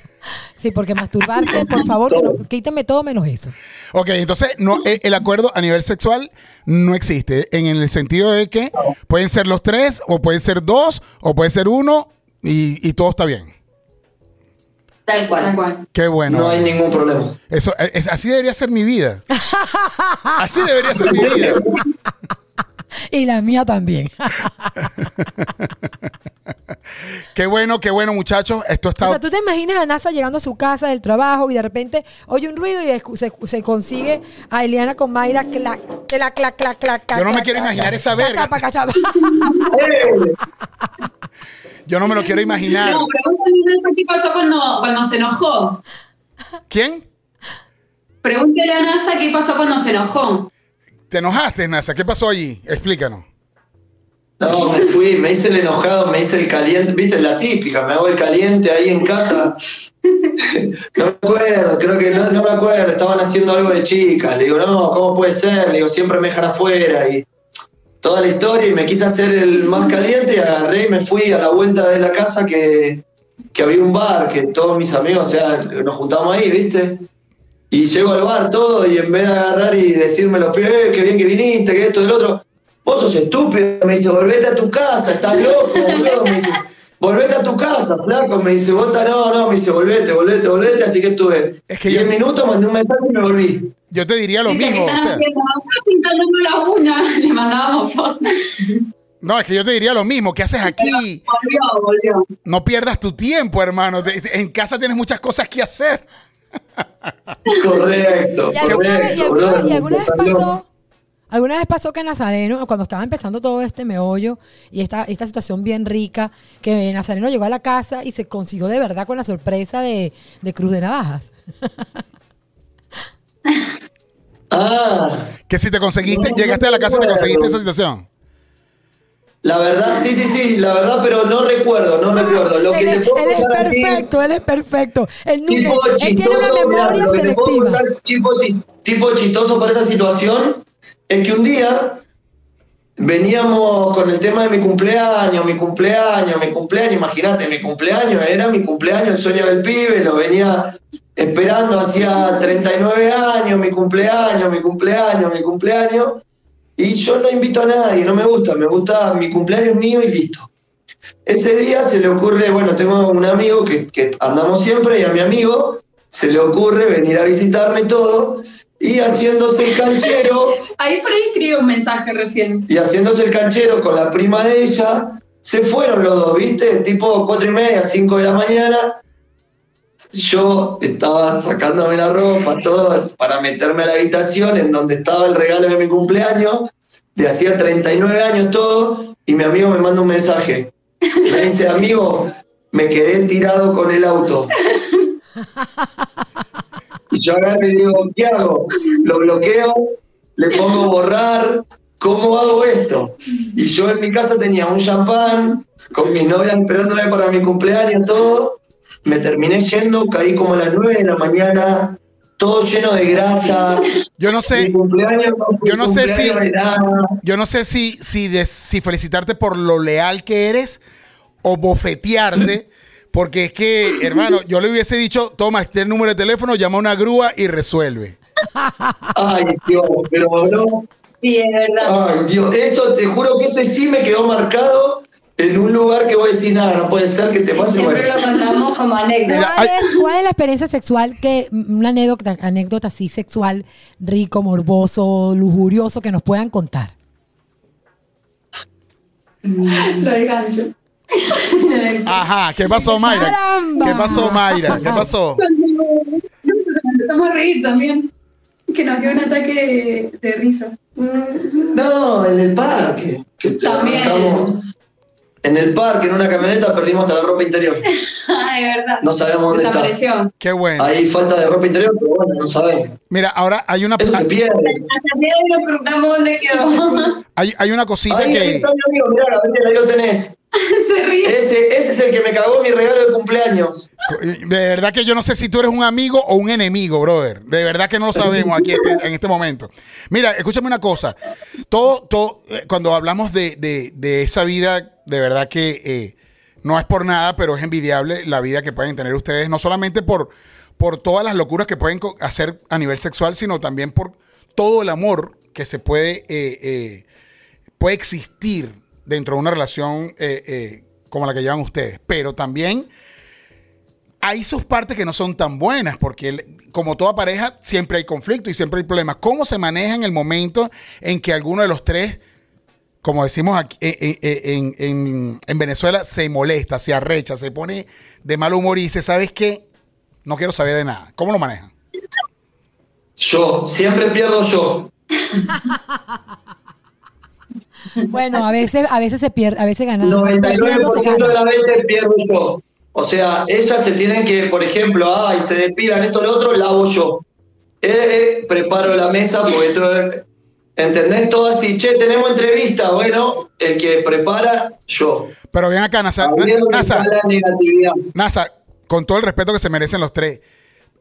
Sí, porque masturbarse, por favor, que no, quítame todo menos eso. Ok, entonces no, eh, el acuerdo a nivel sexual no existe en el sentido de que pueden ser los tres o pueden ser dos o puede ser uno y, y todo está bien. Tal cual. Tal cual. Qué bueno. No hay ningún problema. Eso, eh, es- así debería ser mi vida. Así debería ser mi vida. Y la mía también. Qué bueno, qué bueno, muchachos. Esto O está. sea, tú te imaginas a NASA llegando a su casa del trabajo y de repente oye un ruido y se, se consigue a Eliana con Mayra clac, clac, clac, clac, clac, Yo no me quiero imaginar clac, esa verga. cachapa, cachapa. Yo no me lo quiero imaginar. No, pregúntale a Nasa qué pasó cuando, cuando se enojó. ¿Quién? Pregúntale a NASA qué pasó cuando se enojó. ¿Te enojaste, Nasa? ¿Qué pasó allí? Explícanos. No, me fui, me hice el enojado, me hice el caliente, viste, la típica, me hago el caliente ahí en casa. No me acuerdo, creo que no, no me acuerdo, estaban haciendo algo de chicas. Le digo, no, ¿cómo puede ser? Le digo, siempre me dejan afuera y toda la historia y me quise hacer el más caliente y agarré y me fui a la vuelta de la casa que, que había un bar, que todos mis amigos, o sea, nos juntamos ahí, viste. Y llego al bar todo y en vez de agarrar y decirme los pibes, "Eh, qué bien que viniste, que esto, el otro, vos sos estúpido, me dice, volvete a tu casa, estás loco, boludo, me dice, volvete a tu casa, flaco, me dice, vos estás, no, no, me dice, volvete, volvete, volvete, así que estuve Es que 10 yo- minutos, mandé un mensaje y me volví. Yo te diría lo Dice mismo. que o sea, haciendo, "Ah, pintándome las uñas. Le mandábamos fotos. no, es que yo te diría lo mismo. ¿Qué haces aquí? Volvió, volvió. No pierdas tu tiempo, hermano. En casa tienes muchas cosas que hacer. Correcto, ¿Y alguna, vez, y correcto, alguna- boludo. y alguna vez pasó? ¿Alguna vez pasó que Nazareno, cuando estaba empezando todo este meollo y esta, esta situación bien rica, que Nazareno llegó a la casa y se consiguió de verdad con la sorpresa de, de Cruz de Navajas? Ah, Que si te conseguiste, No, llegaste a la casa y te conseguiste esa situación. la verdad, sí, sí, sí, la verdad, pero no recuerdo, no recuerdo. Lo que él, te es, puedo él es contar aquí- perfecto, él es perfecto. Él, nu- tipo él- tiene una memoria que selectiva. contar, tipo, tipo chistoso para esta situación es que un día veníamos con el tema de mi cumpleaños, mi cumpleaños, mi cumpleaños, imagínate, mi cumpleaños, era mi cumpleaños, el sueño del pibe, lo venía esperando hacía 39 años, mi cumpleaños, mi cumpleaños, mi cumpleaños, y yo no invito a nadie, no me gusta, me gusta mi cumpleaños mío y listo. Ese día se le ocurre, bueno, tengo un amigo que, que andamos siempre y a mi amigo se le ocurre venir a visitarme y todo y haciéndose el canchero Ahí por ahí escribe un mensaje recién. y haciéndose el canchero con la prima de ella, se fueron los dos, ¿viste? Tipo cuatro y media, cinco de la mañana. Yo estaba sacándome la ropa, todo, para meterme a la habitación en donde estaba el regalo de mi cumpleaños, de hacía 39 años todo, y mi amigo me manda un mensaje. Me dice, amigo, me quedé tirado con el auto. Y yo agarro y digo, ¿qué hago? Lo bloqueo, le pongo borrar, ¿cómo hago esto? Y yo en mi casa tenía un champán, con mis novias esperándome para mi cumpleaños, todo. Me terminé yendo, caí como a las 9 de la mañana, todo lleno de grasa. Yo no Mi sé, cumpleaños yo no sé si- de yo no sé si, si, des- si felicitarte por lo leal que eres o bofetearte. Porque es que, hermano, yo le hubiese dicho, toma este número de teléfono, llama a una grúa y resuelve. Ay, Dios, pero no. Sí, es verdad. Ay, Dios, eso te juro que eso sí me quedó marcado en un lugar que voy a decir, nada, no puede ser que te pase. Siempre Bueno, lo contamos como anécdota. ¿Cuál, es, cuál es la experiencia sexual que, una anécdota, anécdota así sexual, rico, morboso, lujurioso que nos puedan contar? Lo del gancho. Ajajá, ¿qué pasó, Mayra? ¡Caramba! ¿Qué pasó, Mayra? ¿Qué pasó? Empezamos a reír también. Que nos dio un ataque de, de risa. No, en el parque. que te También. arrancamos. En el parque, en una camioneta, perdimos hasta la ropa interior. Ay, verdad. No sabemos dónde está. Desapareció. Qué bueno. Hay falta de ropa interior, pero bueno, no sabemos. Mira, ahora hay una, Eso se pierde. Hasta el día de hoy nos preguntamos dónde quedó. hay, hay una cosita Ahí que... está mi amigo, mirá, ahí lo tenés. Se ríe. Ese, ese es el que me cagó mi regalo de cumpleaños. De verdad que yo no sé si tú eres un amigo o un enemigo, brother. De verdad que no lo sabemos aquí este- en este momento. Mira, escúchame una cosa. Todo, todo, eh, cuando hablamos de, de- de esa vida, de verdad que eh, no es por nada, pero es envidiable la vida que pueden tener ustedes, no solamente por, por todas las locuras que pueden hacer a nivel sexual, sino también por todo el amor que se puede, eh, eh, puede existir dentro de una relación como la que llevan ustedes. Pero también hay sus partes que no son tan buenas, porque como toda pareja, siempre hay conflicto y siempre hay problemas. ¿Cómo se maneja en el momento en que alguno de los tres como decimos aquí eh, eh, eh, en, en- en Venezuela, se molesta, se arrecha, se pone de mal humor y dice, ¿sabes qué? No quiero saber de nada. ¿Cómo lo manejan? Yo, siempre pierdo yo. Bueno, a veces, a veces se pierde, a veces gana. 99% de las veces pierdo yo. O sea, ellas se tienen que, por ejemplo, ay, se despidan esto, lo otro, la hago yo. Eh, eh, preparo la mesa porque todo, ¿entendés? Todo así, che, tenemos entrevista. Bueno, el que prepara, yo. Pero ven acá, Nasa. Nasa. Nasa, con todo el respeto que se merecen los tres.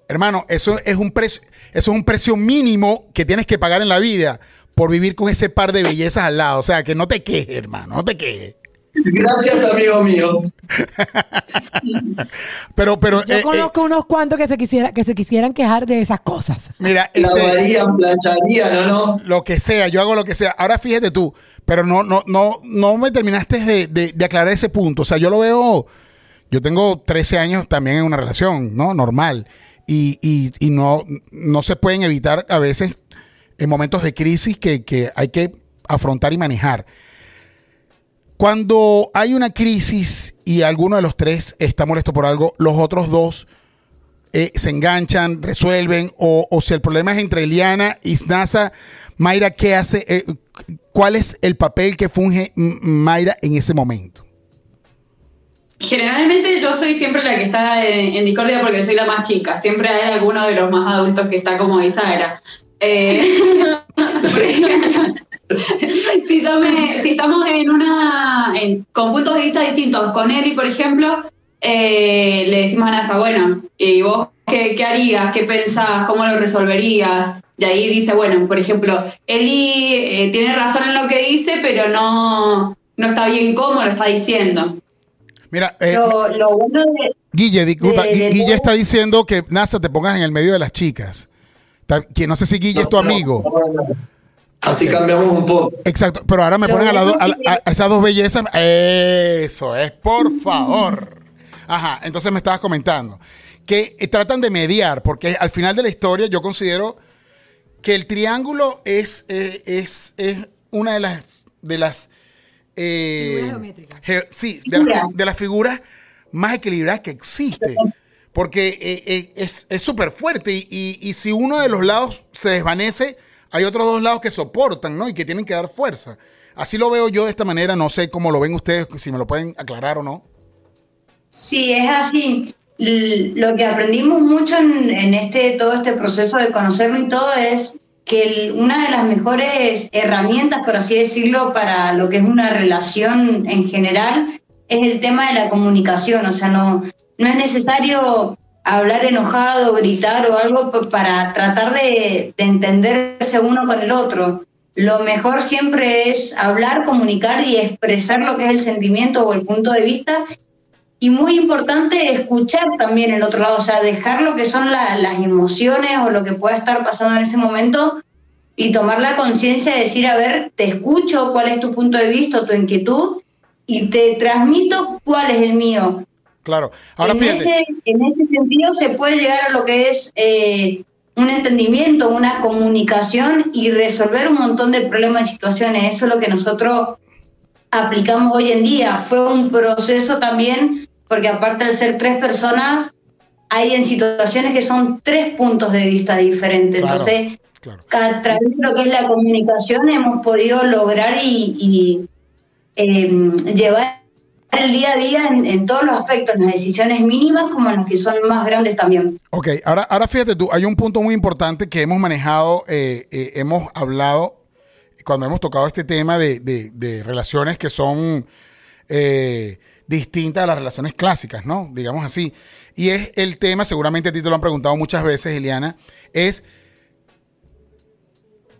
Hermano, eso es un precio, eso es un precio mínimo que tienes que pagar en la vida por vivir con ese par de bellezas al lado. O sea, que no te quejes, hermano, no te quejes. Gracias, amigo mío. Pero, pero, Yo eh, eh, conozco unos cuantos que se quisiera, que se quisieran quejar de esas cosas. mira, este, Lavarían, plancharían, ¿no? no? lo que sea, yo hago lo que sea. Ahora fíjate tú, pero no, no, no, no me terminaste de, de- de aclarar ese punto. O sea, yo lo veo, yo tengo 13 años también en una relación, ¿no? Normal. Y, y, y no, no se pueden evitar a veces en momentos de crisis que, que hay que afrontar y manejar. Cuando hay una crisis y alguno de los tres está molesto por algo, los otros dos eh, se enganchan, resuelven, o, si el problema es entre Eliana y Snasa, Mayra, ¿qué hace? Eh, ¿Cuál es el papel que funge Mayra en ese momento? Generalmente yo soy siempre la que está en, discordia porque soy la más chica. Siempre hay alguno de los más adultos que está como bisagra. Eh, si, yo me- si estamos en una en- con puntos de vista distintos con Eli, por ejemplo, eh, le decimos a Nasa, bueno, ¿y vos qué, qué harías? ¿Qué pensás? ¿Cómo lo resolverías? Y ahí dice, bueno, por ejemplo, Eli eh, tiene razón en lo que dice, pero no, no está bien cómo lo está diciendo. Mira, eh, Lo, lo bueno de, Guille, disculpa, de- Gui- de Guille está diciendo que Nasa te pongas en el medio de las chicas. Que no sé si Guille es tu amigo. Así cambiamos un poco. Exacto, pero ahora me ponen a, la do- a- a- a esas dos bellezas. Eso es, por favor. Ajá, entonces me estabas comentando que tratan de mediar, porque al final de la historia yo considero que el triángulo es, eh, es, es una de las de las eh, Figuras geométricas. ge- sí, de las, de las figuras más equilibradas que existe. Porque eh, eh, es es súper fuerte y, y- y si uno de los lados se desvanece, hay otros dos lados que soportan, ¿no? Y que tienen que dar fuerza. Así lo veo yo de esta manera, no sé cómo lo ven ustedes, si me lo pueden aclarar o no. Sí, es así. Lo que aprendimos mucho en, este todo este proceso de conocerlo y todo es que una de las mejores herramientas, por así decirlo, para lo que es una relación en general es el tema de la comunicación. O sea, no, no es necesario hablar enojado, gritar o algo para tratar de, de entenderse uno con el otro. Lo mejor siempre es hablar, comunicar y expresar lo que es el sentimiento o el punto de vista y muy importante escuchar también el otro lado, o sea, dejar lo que son la- las emociones o lo que pueda estar pasando en ese momento y tomar la conciencia de decir, a ver, te escucho, cuál es tu punto de vista, tu inquietud y te transmito cuál es el mío. Claro. Ahora en, ese, en ese sentido se puede llegar a lo que es eh, un entendimiento, una comunicación y resolver un montón de problemas y situaciones. Eso es lo que nosotros aplicamos hoy en día. Fue un proceso también, porque aparte de ser tres personas, hay en situaciones que son tres puntos de vista diferentes. Claro, Entonces, claro. a través de lo que es la comunicación hemos podido lograr y, y, eh, llevar el día a día en, todos los aspectos, en las decisiones mínimas como en las que son más grandes también. Ok, ahora, ahora fíjate tú, hay un punto muy importante que hemos manejado, eh, eh, hemos hablado cuando hemos tocado este tema de, de- de relaciones que son eh, distintas a las relaciones clásicas, ¿no? Digamos así. Y es el tema, seguramente a ti te lo han preguntado muchas veces, Eliana, es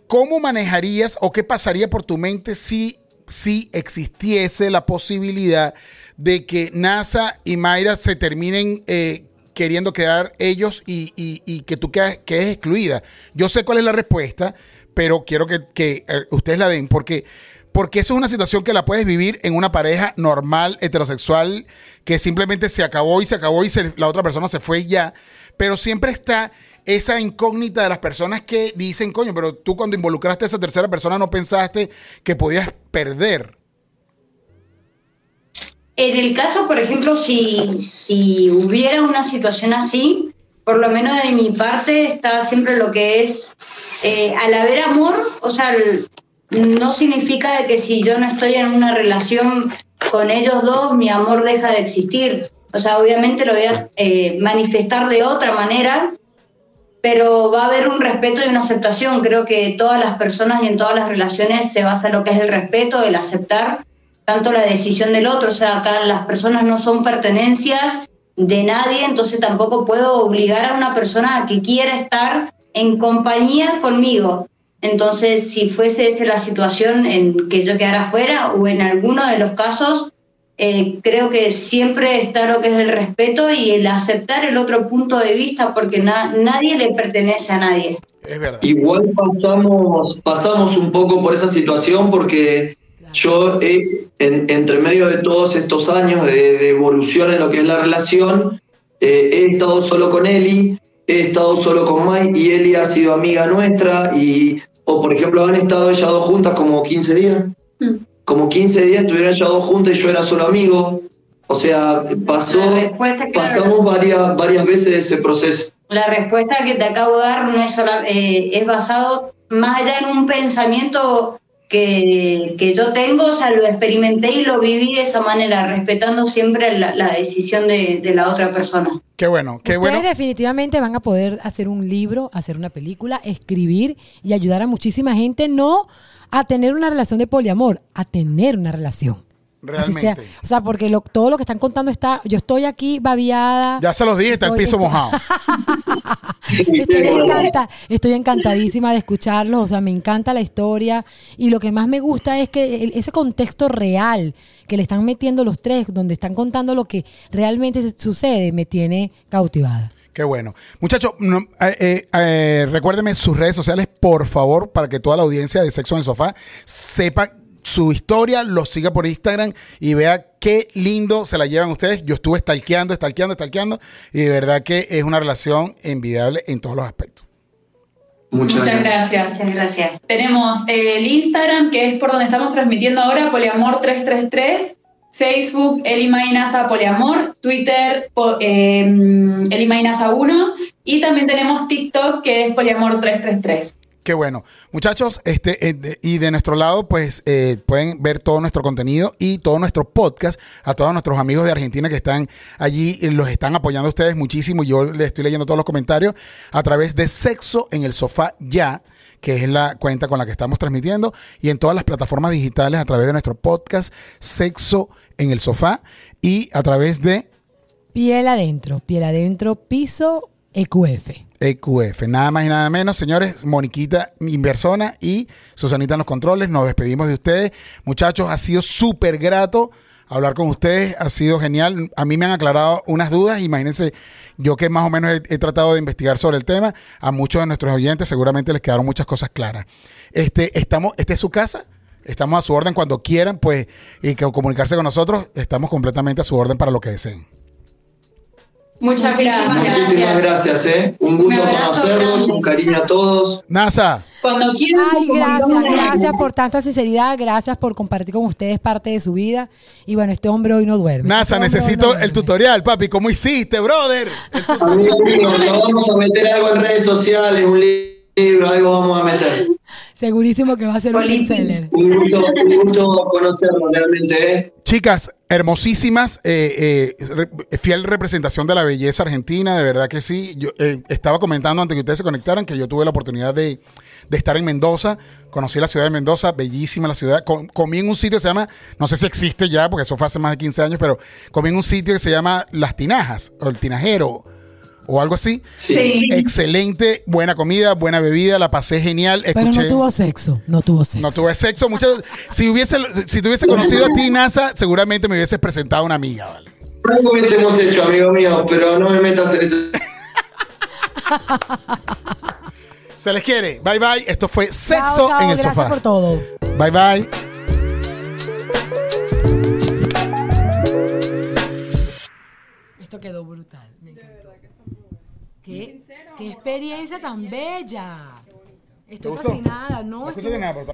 ¿cómo manejarías o qué pasaría por tu mente si, si existiese la posibilidad de que NASA y Mayra se terminen eh, queriendo quedar ellos y, que tú quedes, excluida? Yo sé cuál es la respuesta, pero quiero que, eh, ustedes la den porque... Porque eso es una situación que la puedes vivir en una pareja normal, heterosexual, que simplemente se acabó y se acabó y la otra persona se fue ya. Pero siempre está esa incógnita de las personas que dicen, coño, pero tú cuando involucraste a esa tercera persona no pensaste que podías perder. En el caso, por ejemplo, si, si hubiera una situación así, por lo menos de mi parte está siempre lo que es, eh, al haber amor, o sea, no significa de que si yo no estoy en una relación con ellos dos, mi amor deja de existir. O sea, obviamente lo voy a eh, manifestar de otra manera, pero va a haber un respeto y una aceptación. Creo que todas las personas y en todas las relaciones se basa en lo que es el respeto, el aceptar tanto la decisión del otro. O sea, acá las personas no son pertenencias de nadie, entonces tampoco puedo obligar a una persona a que quiera estar en compañía conmigo. Entonces, si fuese esa la situación en que yo quedara fuera o en alguno de los casos, eh, creo que siempre está lo que es el respeto y el aceptar el otro punto de vista porque na- nadie le pertenece a nadie. Es verdad. Igual pasamos, pasamos un poco por esa situación porque yo he, en- entre medio de todos estos años de, de evolución en lo que es la relación, eh, he estado solo con Eli, he estado solo con Mike y Eli ha sido amiga nuestra y, o por ejemplo, han estado ellas dos juntas como 15 días. Mm. Como 15 días estuvieron ellas dos juntas y yo era solo amigo. O sea, pasó, claro. pasamos varias, varias veces ese proceso. La respuesta que te acabo de dar no es, sola- eh, es basado más allá en un pensamiento que, que yo tengo, o sea, lo experimenté y lo viví de esa manera, respetando siempre la, la decisión de, de la otra persona. Qué bueno, qué Ustedes bueno. definitivamente van a poder hacer un libro, hacer una película, escribir y ayudar a muchísima gente, no a tener una relación de poliamor, a tener una relación. Realmente. sea. O sea, porque lo- todo lo que están contando está, yo estoy aquí babiada. Ya se los dije, está el piso estoy- mojado. Estoy, encanta- estoy encantadísima de escucharlos, o sea, me encanta la historia y lo que más me gusta es que el- ese contexto real que le están metiendo los tres, donde están contando lo que realmente sucede, me tiene cautivada. Qué bueno. Muchachos, no, eh, eh, eh, recuérdenme sus redes sociales, por favor, para que toda la audiencia de Sexo en el Sofá sepa su historia, los siga por Instagram y vea qué lindo se la llevan ustedes. Yo estuve stalkeando, stalkeando, stalkeando y de verdad que es una relación envidiable en todos los aspectos. Muchas, Muchas gracias. gracias. Muchas gracias. Tenemos el Instagram, que es por donde estamos transmitiendo ahora, Poliamor333. Facebook, Elimainasa Poliamor. Twitter, eh, Elimainasa1. Y también tenemos TikTok, que es Poliamor333. Qué bueno. Muchachos, este, eh, y de nuestro lado, pues eh, pueden ver todo nuestro contenido y todo nuestro podcast a todos nuestros amigos de Argentina que están allí, y los están apoyando a ustedes muchísimo. Yo les estoy leyendo todos los comentarios a través de Sexo en el Sofá Ya, que es la cuenta con la que estamos transmitiendo, y en todas las plataformas digitales a través de nuestro podcast Sexo el Sofá y a través de Piel adentro, piel adentro, piso EQF. EQF. Nada más y nada menos, señores. Moniquita en persona y Susanita en los controles. Nos despedimos de ustedes. Muchachos, ha sido súper grato hablar con ustedes. Ha sido genial. A mí me han aclarado unas dudas. Imagínense, yo que más o menos he, he tratado de investigar sobre el tema, a muchos de nuestros oyentes seguramente les quedaron muchas cosas claras. Este, estamos, esta es su casa. Estamos a su orden cuando quieran, pues, y que comunicarse con nosotros. Estamos completamente a su orden para lo que deseen. Muchas gracias. Muchísimas gracias, ¿eh? Un gusto conocerlos, un cariño a todos. NASA. Cuando quieran, Ay, gracias, gracias por tanta sinceridad, gracias por compartir con ustedes parte de su vida. Y bueno, este hombre hoy no duerme. NASA, Este necesito no el duerme. tutorial, papi. ¿Cómo hiciste, brother? Amigo vamos a meter algo en redes sociales, un libro, algo vamos a meter. Segurísimo que va a ser un bestseller. Un gusto, un gusto conocerlos realmente, ¿eh? Chicas, hermosísimas, eh, eh, fiel representación de la belleza argentina, de verdad que sí. Yo eh, estaba comentando antes que ustedes se conectaran que yo tuve la oportunidad de, de estar en Mendoza, conocí la ciudad de Mendoza, bellísima la ciudad. Com- comí en un sitio que se llama, no sé si existe ya, porque eso fue hace más de 15 años, pero comí en un sitio que se llama Las Tinajas, o el Tinajero, o algo así. Sí. Excelente, buena comida, buena bebida, la pasé genial. Pero no tuvo sexo, no tuvo sexo. no tuve sexo. Muchas, si hubiese, si te hubiese conocido a ti, NASA, seguramente me hubieses presentado a una amiga, ¿vale? Algo que hemos hecho, amigo mío, pero no me metas en eso. Se les quiere. Bye bye. Esto fue Chao, Sexo chao, en el gracias sofá. por todo. Bye bye. Esto quedó brutal. Qué, qué experiencia tan bella. Estoy gustó? fascinada, ¿no? Estuvo-